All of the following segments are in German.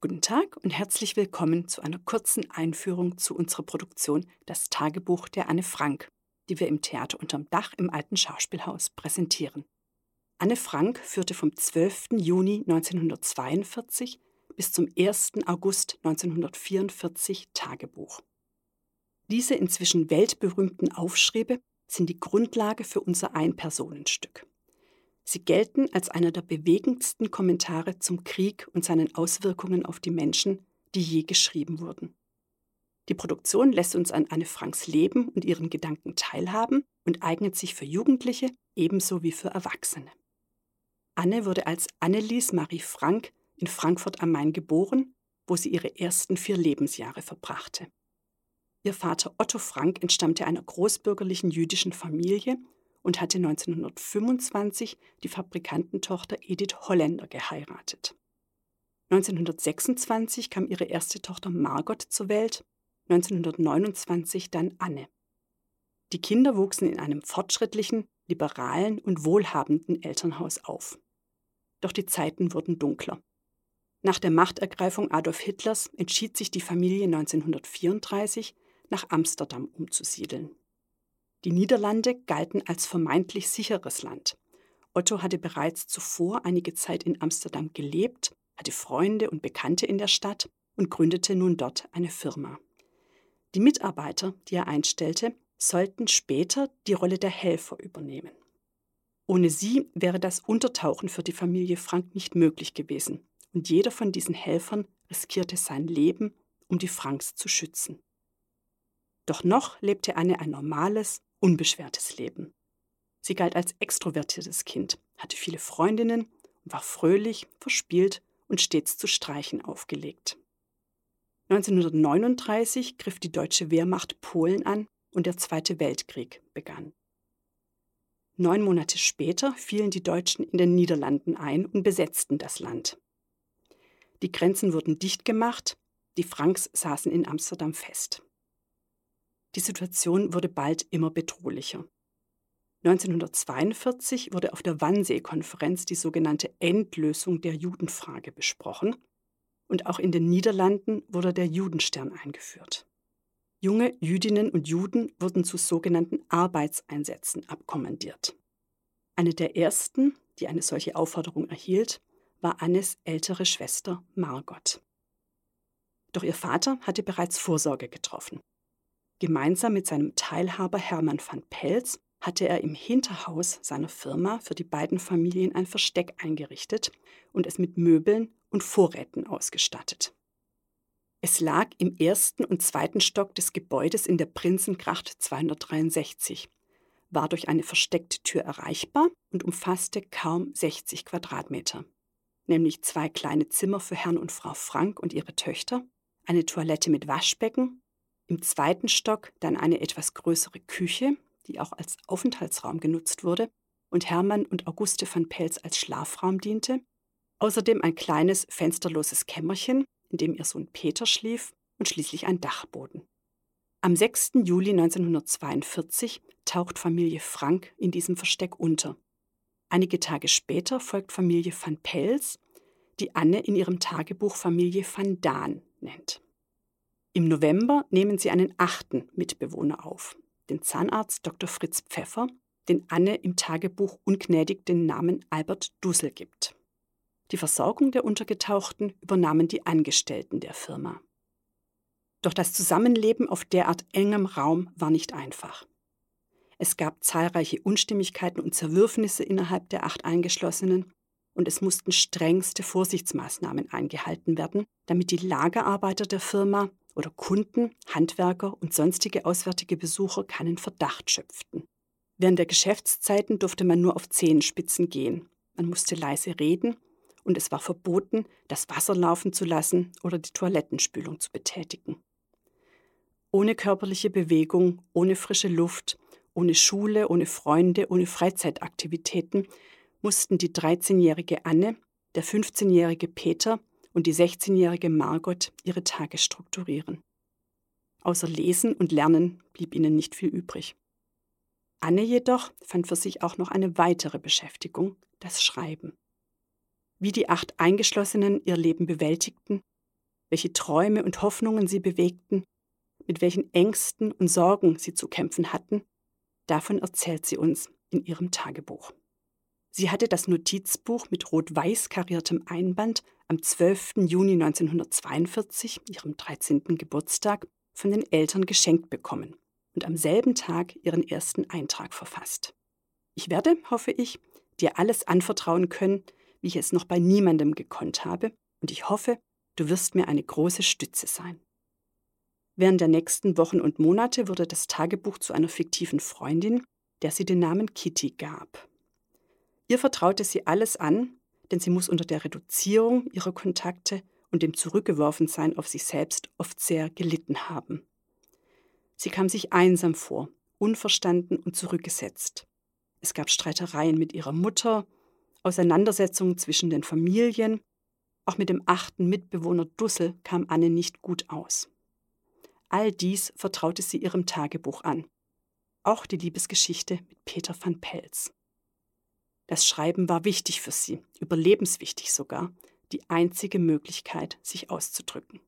Guten Tag und herzlich willkommen zu einer kurzen Einführung zu unserer Produktion Das Tagebuch der Anne Frank, die wir im Theater unterm Dach im Alten Schauspielhaus präsentieren. Anne Frank führte vom 12. Juni 1942 bis zum 1. August 1944 Tagebuch. Diese inzwischen weltberühmten Aufschriebe sind die Grundlage für unser Einpersonenstück. Sie gelten als einer der bewegendsten Kommentare zum Krieg und seinen Auswirkungen auf die Menschen, die je geschrieben wurden. Die Produktion lässt uns an Anne Franks Leben und ihren Gedanken teilhaben und eignet sich für Jugendliche ebenso wie für Erwachsene. Anne wurde als Annelies Marie Frank in Frankfurt am Main geboren, wo sie ihre ersten vier Lebensjahre verbrachte. Ihr Vater Otto Frank entstammte einer großbürgerlichen jüdischen Familie und hatte 1925 die Fabrikantentochter Edith Holländer geheiratet. 1926 kam ihre erste Tochter Margot zur Welt, 1929 dann Anne. Die Kinder wuchsen in einem fortschrittlichen, liberalen und wohlhabenden Elternhaus auf. Doch die Zeiten wurden dunkler. Nach der Machtergreifung Adolf Hitlers entschied sich die Familie 1934, nach Amsterdam umzusiedeln. Die Niederlande galten als vermeintlich sicheres Land. Otto hatte bereits zuvor einige Zeit in Amsterdam gelebt, hatte Freunde und Bekannte in der Stadt und gründete nun dort eine Firma. Die Mitarbeiter, die er einstellte, sollten später die Rolle der Helfer übernehmen. Ohne sie wäre das Untertauchen für die Familie Frank nicht möglich gewesen, und jeder von diesen Helfern riskierte sein Leben, um die Franks zu schützen. Doch noch lebte Anne ein normales, unbeschwertes Leben. Sie galt als extrovertiertes Kind, hatte viele Freundinnen und war fröhlich, verspielt und stets zu Streichen aufgelegt. 1939 griff die deutsche Wehrmacht Polen an und der Zweite Weltkrieg begann. Neun Monate später fielen die Deutschen in den Niederlanden ein und besetzten das Land. Die Grenzen wurden dicht gemacht, die Franks saßen in Amsterdam fest. Die Situation wurde bald immer bedrohlicher. 1942 wurde auf der Wannsee-Konferenz die sogenannte Endlösung der Judenfrage besprochen und auch in den Niederlanden wurde der Judenstern eingeführt. Junge Jüdinnen und Juden wurden zu sogenannten Arbeitseinsätzen abkommandiert. Eine der ersten, die eine solche Aufforderung erhielt, war Annes ältere Schwester Margot. Doch ihr Vater hatte bereits Vorsorge getroffen. Gemeinsam mit seinem Teilhaber Hermann van Pelz hatte er im Hinterhaus seiner Firma für die beiden Familien ein Versteck eingerichtet und es mit Möbeln und Vorräten ausgestattet. Es lag im ersten und zweiten Stock des Gebäudes in der Prinzengracht 263, war durch eine versteckte Tür erreichbar und umfasste kaum 60 Quadratmeter, nämlich zwei kleine Zimmer für Herrn und Frau Frank und ihre Töchter, eine Toilette mit Waschbecken im zweiten Stock dann eine etwas größere Küche, die auch als Aufenthaltsraum genutzt wurde und Hermann und Auguste van Pelz als Schlafraum diente. Außerdem ein kleines fensterloses Kämmerchen, in dem ihr Sohn Peter schlief und schließlich ein Dachboden. Am 6. Juli 1942 taucht Familie Frank in diesem Versteck unter. Einige Tage später folgt Familie van Pels, die Anne in ihrem Tagebuch Familie van Daan nennt. Im November nehmen sie einen achten Mitbewohner auf, den Zahnarzt Dr. Fritz Pfeffer, den Anne im Tagebuch ungnädig den Namen Albert Dussel gibt. Die Versorgung der Untergetauchten übernahmen die Angestellten der Firma. Doch das Zusammenleben auf derart engem Raum war nicht einfach. Es gab zahlreiche Unstimmigkeiten und Zerwürfnisse innerhalb der acht Eingeschlossenen und es mussten strengste Vorsichtsmaßnahmen eingehalten werden, damit die Lagerarbeiter der Firma oder Kunden, Handwerker und sonstige auswärtige Besucher keinen Verdacht schöpften. Während der Geschäftszeiten durfte man nur auf Zehenspitzen gehen. Man musste leise reden und es war verboten, das Wasser laufen zu lassen oder die Toilettenspülung zu betätigen. Ohne körperliche Bewegung, ohne frische Luft, ohne Schule, ohne Freunde, ohne Freizeitaktivitäten mussten die 13-jährige Anne, der 15-jährige Peter und die 16-jährige Margot ihre Tage strukturieren. Außer Lesen und Lernen blieb ihnen nicht viel übrig. Anne jedoch fand für sich auch noch eine weitere Beschäftigung, das Schreiben. Wie die acht Eingeschlossenen ihr Leben bewältigten, welche Träume und Hoffnungen sie bewegten, mit welchen Ängsten und Sorgen sie zu kämpfen hatten, davon erzählt sie uns in ihrem Tagebuch. Sie hatte das Notizbuch mit rot-weiß kariertem Einband am 12. Juni 1942, ihrem 13. Geburtstag, von den Eltern geschenkt bekommen und am selben Tag ihren ersten Eintrag verfasst. Ich werde, hoffe ich, dir alles anvertrauen können, wie ich es noch bei niemandem gekonnt habe, und ich hoffe, du wirst mir eine große Stütze sein. Während der nächsten Wochen und Monate wurde das Tagebuch zu einer fiktiven Freundin, der sie den Namen Kitty gab. Ihr vertraute sie alles an, denn sie muss unter der Reduzierung ihrer Kontakte und dem Zurückgeworfensein auf sich selbst oft sehr gelitten haben. Sie kam sich einsam vor, unverstanden und zurückgesetzt. Es gab Streitereien mit ihrer Mutter, Auseinandersetzungen zwischen den Familien, auch mit dem achten Mitbewohner Dussel kam Anne nicht gut aus. All dies vertraute sie ihrem Tagebuch an. Auch die Liebesgeschichte mit Peter van Pelz. Das Schreiben war wichtig für sie, überlebenswichtig sogar, die einzige Möglichkeit, sich auszudrücken.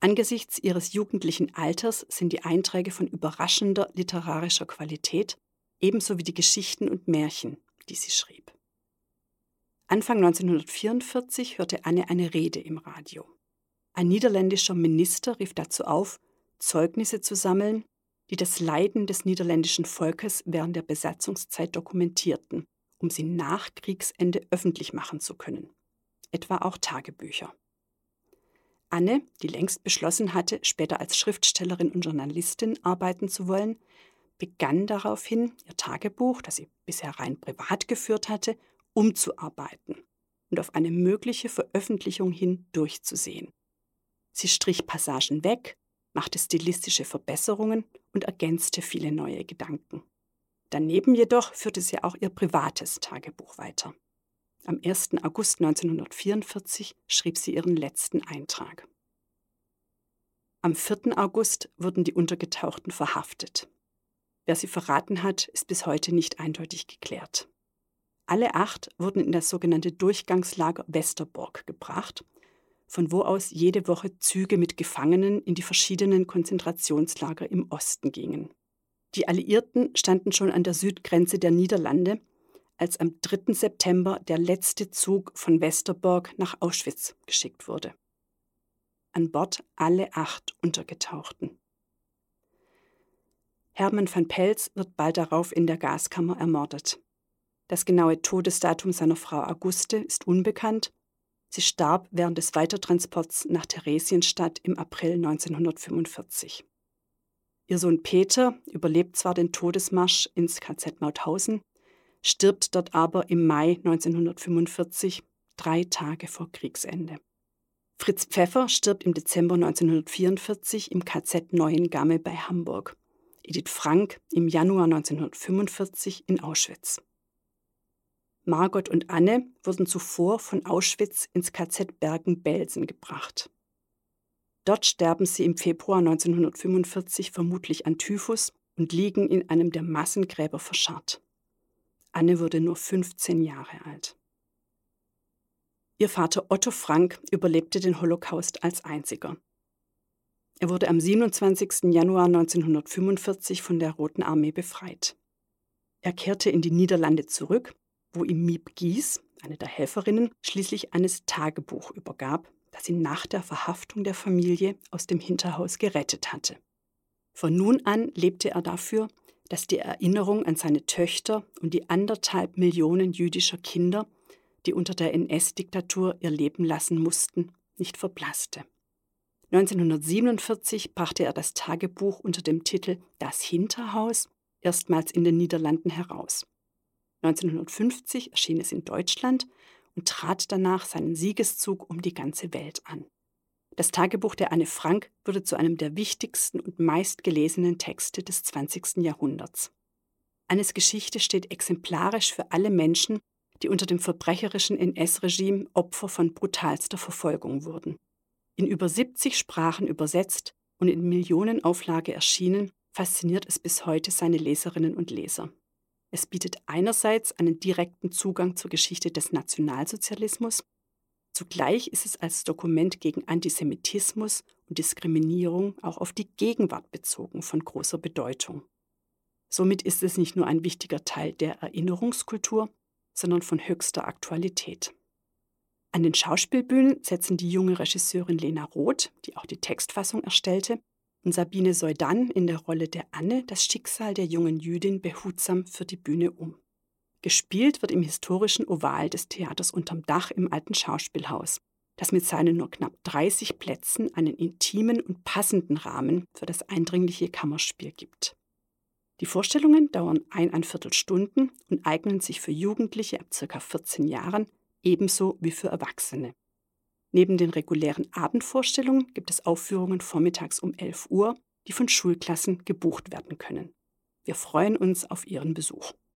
Angesichts ihres jugendlichen Alters sind die Einträge von überraschender literarischer Qualität, ebenso wie die Geschichten und Märchen, die sie schrieb. Anfang 1944 hörte Anne eine Rede im Radio. Ein niederländischer Minister rief dazu auf, Zeugnisse zu sammeln, die das Leiden des niederländischen Volkes während der Besatzungszeit dokumentierten, um sie nach Kriegsende öffentlich machen zu können, etwa auch Tagebücher. Anne, die längst beschlossen hatte, später als Schriftstellerin und Journalistin arbeiten zu wollen, begann daraufhin, ihr Tagebuch, das sie bisher rein privat geführt hatte, umzuarbeiten und auf eine mögliche Veröffentlichung hin durchzusehen. Sie strich Passagen weg, machte stilistische Verbesserungen und ergänzte viele neue Gedanken. Daneben jedoch führte sie auch ihr privates Tagebuch weiter. Am 1. August 1944 schrieb sie ihren letzten Eintrag. Am 4. August wurden die Untergetauchten verhaftet. Wer sie verraten hat, ist bis heute nicht eindeutig geklärt. Alle acht wurden in das sogenannte Durchgangslager Westerbork gebracht von wo aus jede Woche Züge mit Gefangenen in die verschiedenen Konzentrationslager im Osten gingen. Die Alliierten standen schon an der Südgrenze der Niederlande, als am 3. September der letzte Zug von Westerbork nach Auschwitz geschickt wurde. An Bord alle acht Untergetauchten. Hermann van Pelz wird bald darauf in der Gaskammer ermordet. Das genaue Todesdatum seiner Frau Auguste ist unbekannt, Sie starb während des Weitertransports nach Theresienstadt im April 1945. Ihr Sohn Peter überlebt zwar den Todesmarsch ins KZ Mauthausen, stirbt dort aber im Mai 1945, drei Tage vor Kriegsende. Fritz Pfeffer stirbt im Dezember 1944 im KZ Neuengamme bei Hamburg. Edith Frank im Januar 1945 in Auschwitz. Margot und Anne wurden zuvor von Auschwitz ins KZ Bergen-Belsen gebracht. Dort sterben sie im Februar 1945 vermutlich an Typhus und liegen in einem der Massengräber verscharrt. Anne wurde nur 15 Jahre alt. Ihr Vater Otto Frank überlebte den Holocaust als einziger. Er wurde am 27. Januar 1945 von der Roten Armee befreit. Er kehrte in die Niederlande zurück wo ihm Miep Gies, eine der Helferinnen, schließlich eines Tagebuch übergab, das ihn nach der Verhaftung der Familie aus dem Hinterhaus gerettet hatte. Von nun an lebte er dafür, dass die Erinnerung an seine Töchter und die anderthalb Millionen jüdischer Kinder, die unter der NS-Diktatur ihr Leben lassen mussten, nicht verblasste. 1947 brachte er das Tagebuch unter dem Titel Das Hinterhaus erstmals in den Niederlanden heraus. 1950 erschien es in Deutschland und trat danach seinen Siegeszug um die ganze Welt an. Das Tagebuch der Anne Frank wurde zu einem der wichtigsten und meistgelesenen Texte des 20. Jahrhunderts. Annes Geschichte steht exemplarisch für alle Menschen, die unter dem verbrecherischen NS-Regime Opfer von brutalster Verfolgung wurden. In über 70 Sprachen übersetzt und in Millionenauflage erschienen, fasziniert es bis heute seine Leserinnen und Leser. Es bietet einerseits einen direkten Zugang zur Geschichte des Nationalsozialismus, Zugleich ist es als Dokument gegen Antisemitismus und Diskriminierung auch auf die Gegenwart bezogen von großer Bedeutung. Somit ist es nicht nur ein wichtiger Teil der Erinnerungskultur, sondern von höchster Aktualität. An den Schauspielbühnen setzen die junge Regisseurin Lena Roth, die auch die Textfassung erstellte, und Sabine Seudan in der Rolle der Anne das Schicksal der jungen Jüdin behutsam für die Bühne um. Gespielt wird im historischen Oval des Theaters unterm Dach im alten Schauspielhaus, das mit seinen nur knapp 30 Plätzen einen intimen und passenden Rahmen für das eindringliche Kammerspiel gibt. Die Vorstellungen dauern eineinviertel Stunden und eignen sich für Jugendliche ab ca. 14 Jahren ebenso wie für Erwachsene. Neben den regulären Abendvorstellungen gibt es Aufführungen vormittags um 11 Uhr, die von Schulklassen gebucht werden können. Wir freuen uns auf Ihren Besuch.